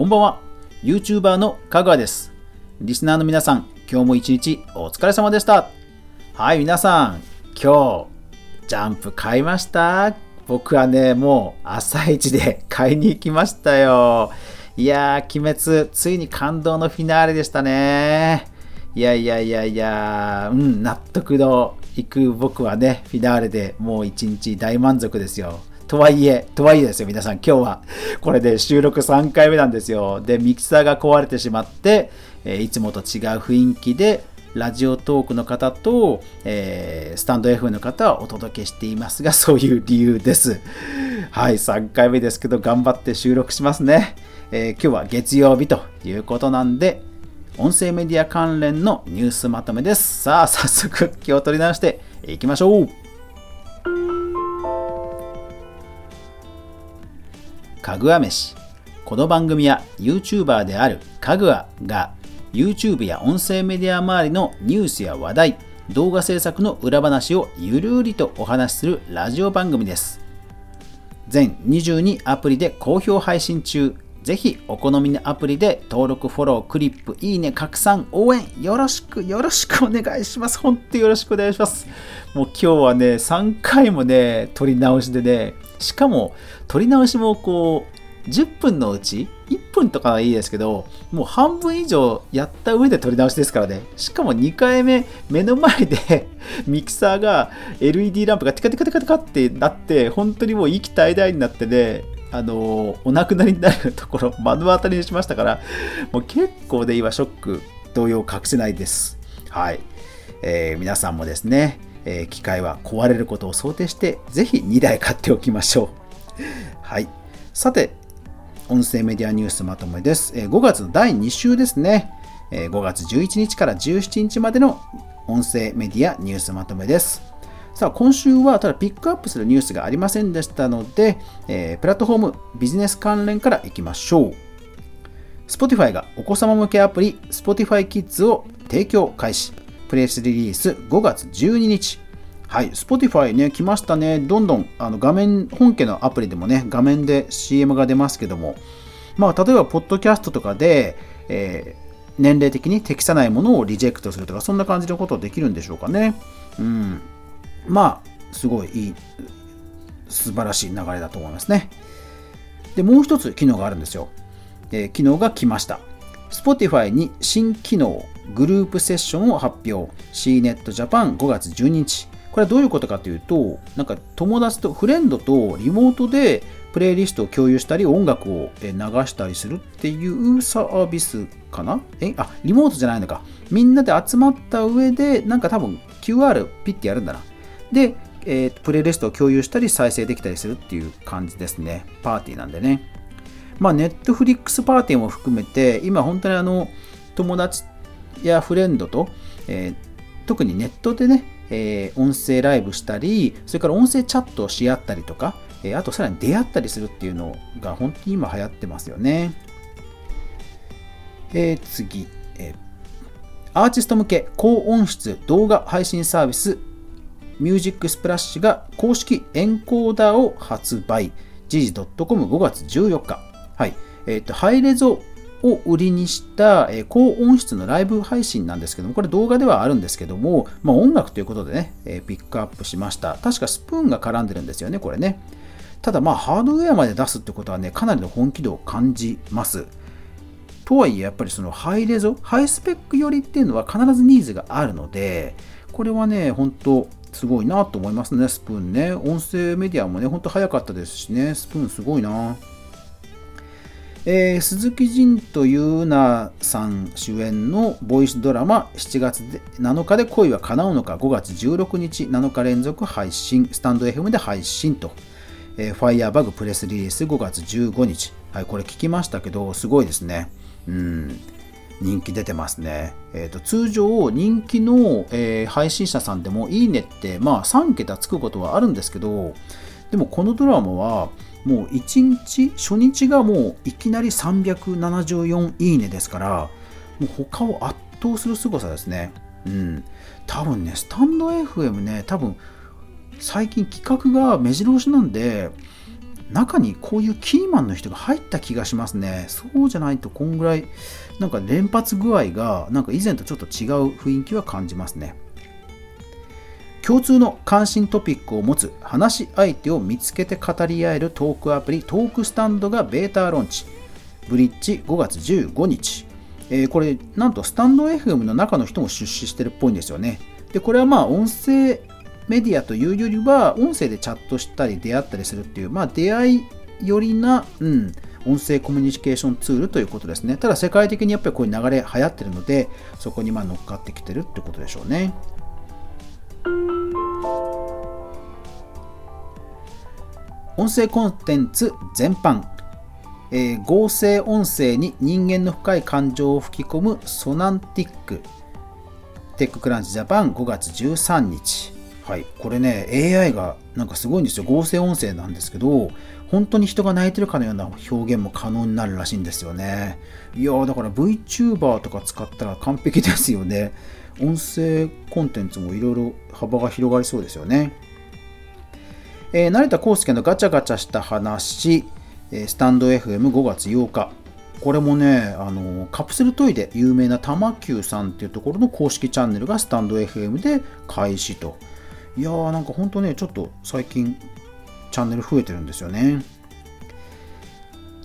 こんばんは。YouTuber のかぐわです。リスナーの皆さん、今日も一日お疲れ様でした。はい、皆さん、今日、ジャンプ買いました？僕はね、もう朝一で買いに行きましたよ。いやー、鬼滅、ついに感動のフィナーレでしたね。いやいやいやいや、うん、納得のいく僕はね、フィナーレでもう一日大満足ですよ。とはいえ、とはいえですよ、皆さん、今日は、これで収録3回目なんですよ。で、ミキサーが壊れてしまって、えーいつもと違う雰囲気で、ラジオトークの方と、えースタンド F の方はお届けしていますが、そういう理由です。はい、3回目ですけど、頑張って収録しますね。えー今日は月曜日ということなんで、音声メディア関連のニュースまとめです。さあ、早速気を取り直していきましょう。かぐわ飯。この番組は YouTuber であるかぐわが YouTube や音声メディア周りのニュースや話題、動画制作の裏話をゆるりとお話しするラジオ番組です。全22アプリで好評配信中。ぜひお好みのアプリで登録、フォロー、クリップ、いいね、拡散、応援よろしくよろしくお願いします。本当によろしくお願いします。もう今日はね、3回もね、撮り直しでね、しかも撮り直しもこう、10分のうち1分とかはいいですけど、もう半分以上やった上で撮り直しですからね。しかも2回目、目の前で ミキサーが LED ランプがテカテカテカテカってなって、本当にもう息絶え絶えになってね、あのお亡くなりになるところ、目の当たりにしましたから、もう結構で今、ショック、動揺隠せないです。はい。えー皆さんもですね、えー機械は壊れることを想定して、ぜひ2台買っておきましょう。はい。さて、音声メディアニュースまとめです。えー5月の第2週ですね。えー5月11日から17日までの音声メディアニュースまとめです。さあ、今週はただピックアップするニュースがありませんでしたので、えープラットフォームビジネス関連からいきましょう。Spotify がお子様向けアプリ Spotify Kids を提供開始。プレスリリース5月12日。はい、Spotify ね、来ましたね。どんどんあの画面、本家のアプリでもね、画面で CM が出ますけども、まあ、例えば、ポッドキャストとかで、えー年齢的に適さないものをリジェクトするとか、そんな感じのことできるんでしょうかね。うん。まあ、すごいいい、素晴らしい流れだと思いますね。で、もう一つ機能があるんですよ。えー機能が来ました。Spotify に新機能、グループセッションを発表。CNET Japan 5月12日。これはどういうことかというと、なんか友達と、フレンドとリモートでプレイリストを共有したり、音楽を流したりするっていうサービスかな？え、あ、リモートじゃないのか。みんなで集まった上で、なんか多分 QR ピッてやるんだな。で、えープレイリストを共有したり再生できたりするっていう感じですね。パーティーなんでね。まあ、ネットフリックスパーティーも含めて、今本当にあの、友達やフレンドと、えー特にネットでね、えー音声ライブしたり、それから音声チャットをし合ったりとか、えーあとさらに出会ったりするっていうのが本当に今流行ってますよね。えー次、えーアーティスト向け高音質動画配信サービスミュージックスプラッシュが公式エンコーダーを発売。時事 .com5 月14日。はい。えっ、と、ハイレゾを売りにした、え高音質のライブ配信なんですけども、これ動画ではあるんですけども、まあ、音楽ということでね、えピックアップしました。確かスプーンが絡んでるんですよね、これね。ただまあ、ハードウェアまで出すってことはね、かなりの本気度を感じます。とはいえ、やっぱりそのハイレゾ、ハイスペック寄りっていうのは必ずニーズがあるので、これはね、本当すごいなと思いますね、スプーンね。音声メディアもね、本当早かったですしね、スプーンすごいな。えー鈴木仁と優奈さん主演のボイスドラマ7月で7日で恋は叶うのか5月16日7日連続配信スタンド FM で配信と、えー、ファイヤーバグプレスリリース5月15日。はいこれ聞きましたけどすごいですね。うん。人気出てますね。えー、と通常、人気の、えー配信者さんでもいいねって、まあ、3桁つくことはあるんですけど、でもこのドラマは、もう1日、初日がもういきなり374いいねですから、もう他を圧倒する凄さですね。うん。多分ね、スタンド FM ね、多分最近企画が目白押しなんで、中にこういうキーマンの人が入った気がしますね。そうじゃないとこんぐらいなんか連発具合がなんか以前とちょっと違う雰囲気は感じますね。共通の関心トピックを持つ話し相手を見つけて語り合えるトークアプリトークスタンドがベータローンチ。ブリッジ5月15日。えー、これなんとスタンド FM の中の人も出資してるっぽいんですよね。で、これはまあ音声メディアというよりは、音声でチャットしたり出会ったりするっていう、まあ、出会いよりな、うん、音声コミュニケーションツールということですね。ただ世界的にやっぱりこういう流れ流行ってるので、そこにま乗っかってきてるってことでしょうね。音声コンテンツ全般、えー、合成音声に人間の深い感情を吹き込むソナンティック。テッククランチジャパン5月13日。はい、これね AI がなんかすごいんですよ。合成音声なんですけど本当に人が泣いてるかのような表現も可能になるらしいんですよね。いやだから VTuber とか使ったら完璧ですよね。音声コンテンツもいろいろ幅が広がりそうですよね。えー、成田康介のガチャガチャした話、えスタンド FM5 月8日。これもね、あのカプセルトイで有名な玉球さんっていうところの公式チャンネルがスタンド FM で開始と。いやーなんかほんとねちょっと最近チャンネル増えてるんですよね。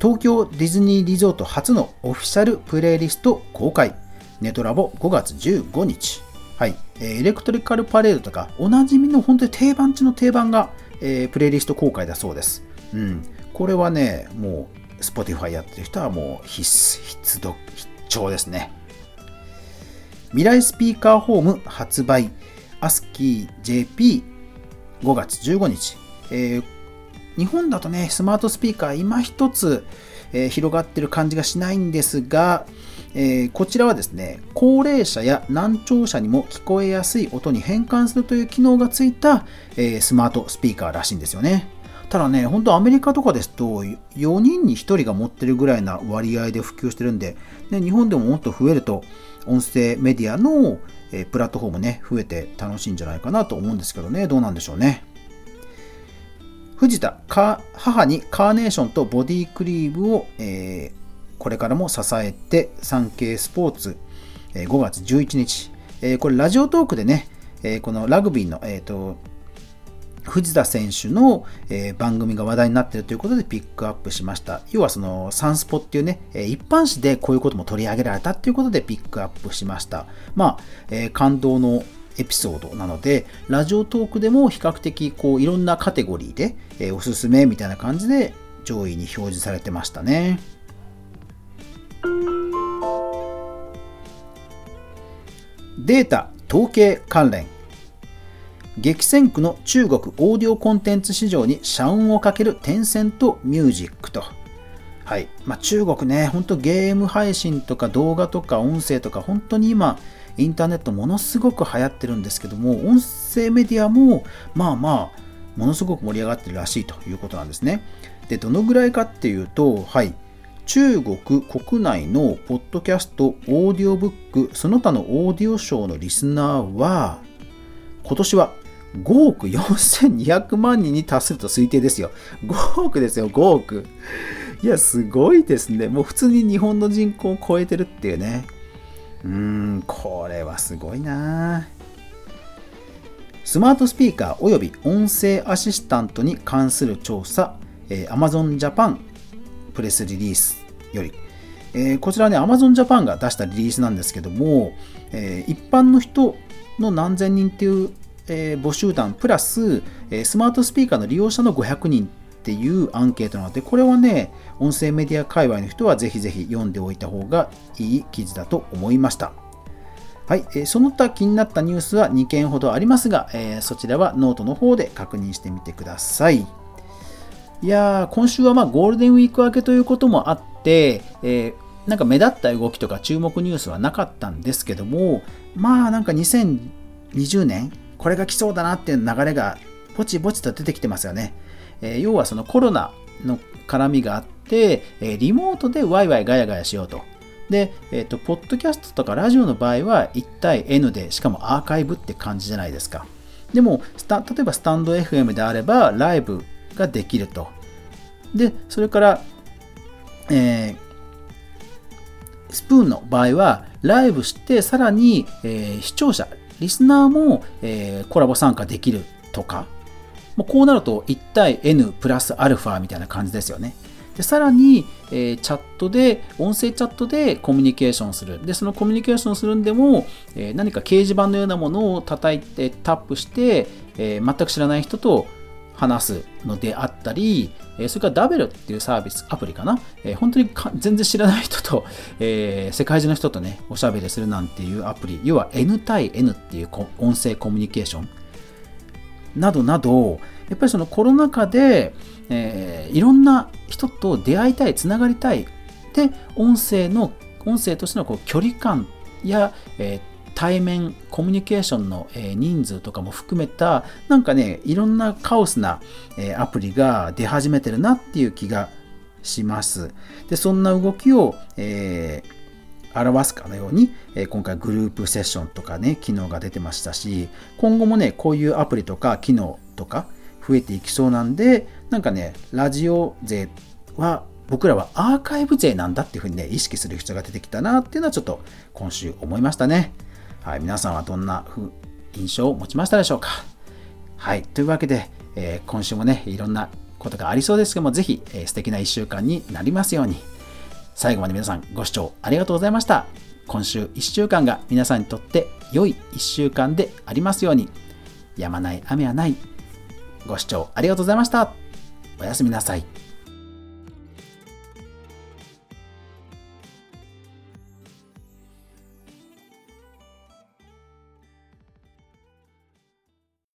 東京ディズニーリゾート初のオフィシャルプレイリスト公開。ネトラボ5月15日。はい、エレクトリカルパレードとかおなじみの本当に定番中の定番が、えー、プレイリスト公開だそうです。うん。これはねもう Spotify やってる人はもう必須必読必聴ですね。未来スピーカーホーム発売 ASCII-JP5 月15日、えー、日本だとね、スマートスピーカー今一つ、えー、広がってる感じがしないんですが、えー、こちらはですね、高齢者や難聴者にも聞こえやすい音に変換するという機能がついた、えスマートスピーカーらしいんですよね。ただね、本当アメリカとかですと、4人に1人が持ってるぐらいな割合で普及してるんで、ね、日本でももっと増えると、音声メディアの、えプラットフォームね、増えて楽しいんじゃないかなと思うんですけどね、どうなんでしょうね。藤田、母にカーネーションとボディクリームを、えー、これからも支えて、産経スポーツ、えー、5月11日、えー、これラジオトークでね、えこのラグビーの、えーと藤田選手の、えー、番組が話題になっているということでピックアップしました。要はそのサンスポっていうね、え、一般紙でこういうことも取り上げられたということでピックアップしました。まあ、え、感動のエピソードなので、ラジオトークでも比較的こういろんなカテゴリーで、えおすすめみたいな感じで上位に表示されてましたね。データ統計関連激戦区の中国オーディオコンテンツ市場に社運をかけるテンセントミュージックと。はい。まあ、中国ね、ほんとゲーム配信とか動画とか音声とか本当に今、インターネットものすごく流行ってるんですけども、音声メディアもまあまあ、ものすごく盛り上がってるらしいということなんですね。で、どのぐらいかっていうと、はい。中国国内のポッドキャスト、オーディオブック、その他のオーディオショーのリスナーは、今年は5億4200万人に達すると推定ですよ。5億ですよ、5億。いや、すごいですね。もう普通に日本の人口を超えてるっていうね。うーん、これはすごいなスマートスピーカーおよび音声アシスタントに関する調査、えー、Amazon Japan プレスリリースより、えー、こちらね、Amazon Japan が出したリリースなんですけども、えー、一般の人の何千人っていうえー、母集団プラス、え、スマートスピーカーの利用者の500人っていうアンケートなので、これはね、音声メディア界隈の人はぜひぜひ読んでおいた方がいい記事だと思いました。はい、え、その他気になったニュースは2件ほどありますが、えー、そちらはノートの方で確認してみてください。いやー、今週はまあゴールデンウィーク明けということもあって、えー、なんか目立った動きとか注目ニュースはなかったんですけども、まあなんか2020年これが来そうだなっていう流れがぼちぼちと出てきてますよね。えー、要はそのコロナの絡みがあって、えー、リモートでワイワイガヤガヤしようと。で、えっ、ー、と、ポッドキャストとかラジオの場合は1対 N で、しかもアーカイブって感じじゃないですか。でも、例えばスタンド FM であればライブができると。で、それから、えー、スプーンの場合は、ライブして、さらに、えー、視聴者、リスナーも、えー、コラボ参加できるとか、もうこうなると1対 N プラスアルファみたいな感じですよね。でさらに、えー、チャットで、音声チャットでコミュニケーションする。で、そのコミュニケーションするんでも、え、何か掲示板のようなものを叩いてタップして、え、全く知らない人と話すのであったり、それからダベルっていうサービス、アプリかな？本当に全然知らない人と、え、世界中の人とね、おしゃべりするなんていうアプリ、要は N 対 N っていう音声コミュニケーション？などなど、やっぱりそのコロナ禍で、えー、いろんな人と出会いたい、つながりたい。で、音声の、音声としてのこう距離感や、えー、対面コミュニケーションの、え人数とかも含めたなんかねいろんなカオスな、えアプリが出始めてるなっていう気がしますでそんな動きを、えー、表すかのように、え今回グループセッションとかね機能が出てましたし今後もねこういうアプリとか機能とか増えていきそうなんでなんかねラジオ勢は僕らはアーカイブ勢なんだっていうふうにね意識する人が出てきたなっていうのはちょっと今週思いましたね。はい、皆さんはどんな印象を持ちましたでしょうか？はい、というわけで、えー、今週もね、いろんなことがありそうですけども、ぜひ、えー、素敵な1週間になりますように。最後まで皆さんご視聴ありがとうございました。今週1週間が皆さんにとって良い1週間でありますように。やまない雨はない。ご視聴ありがとうございました。おやすみなさい。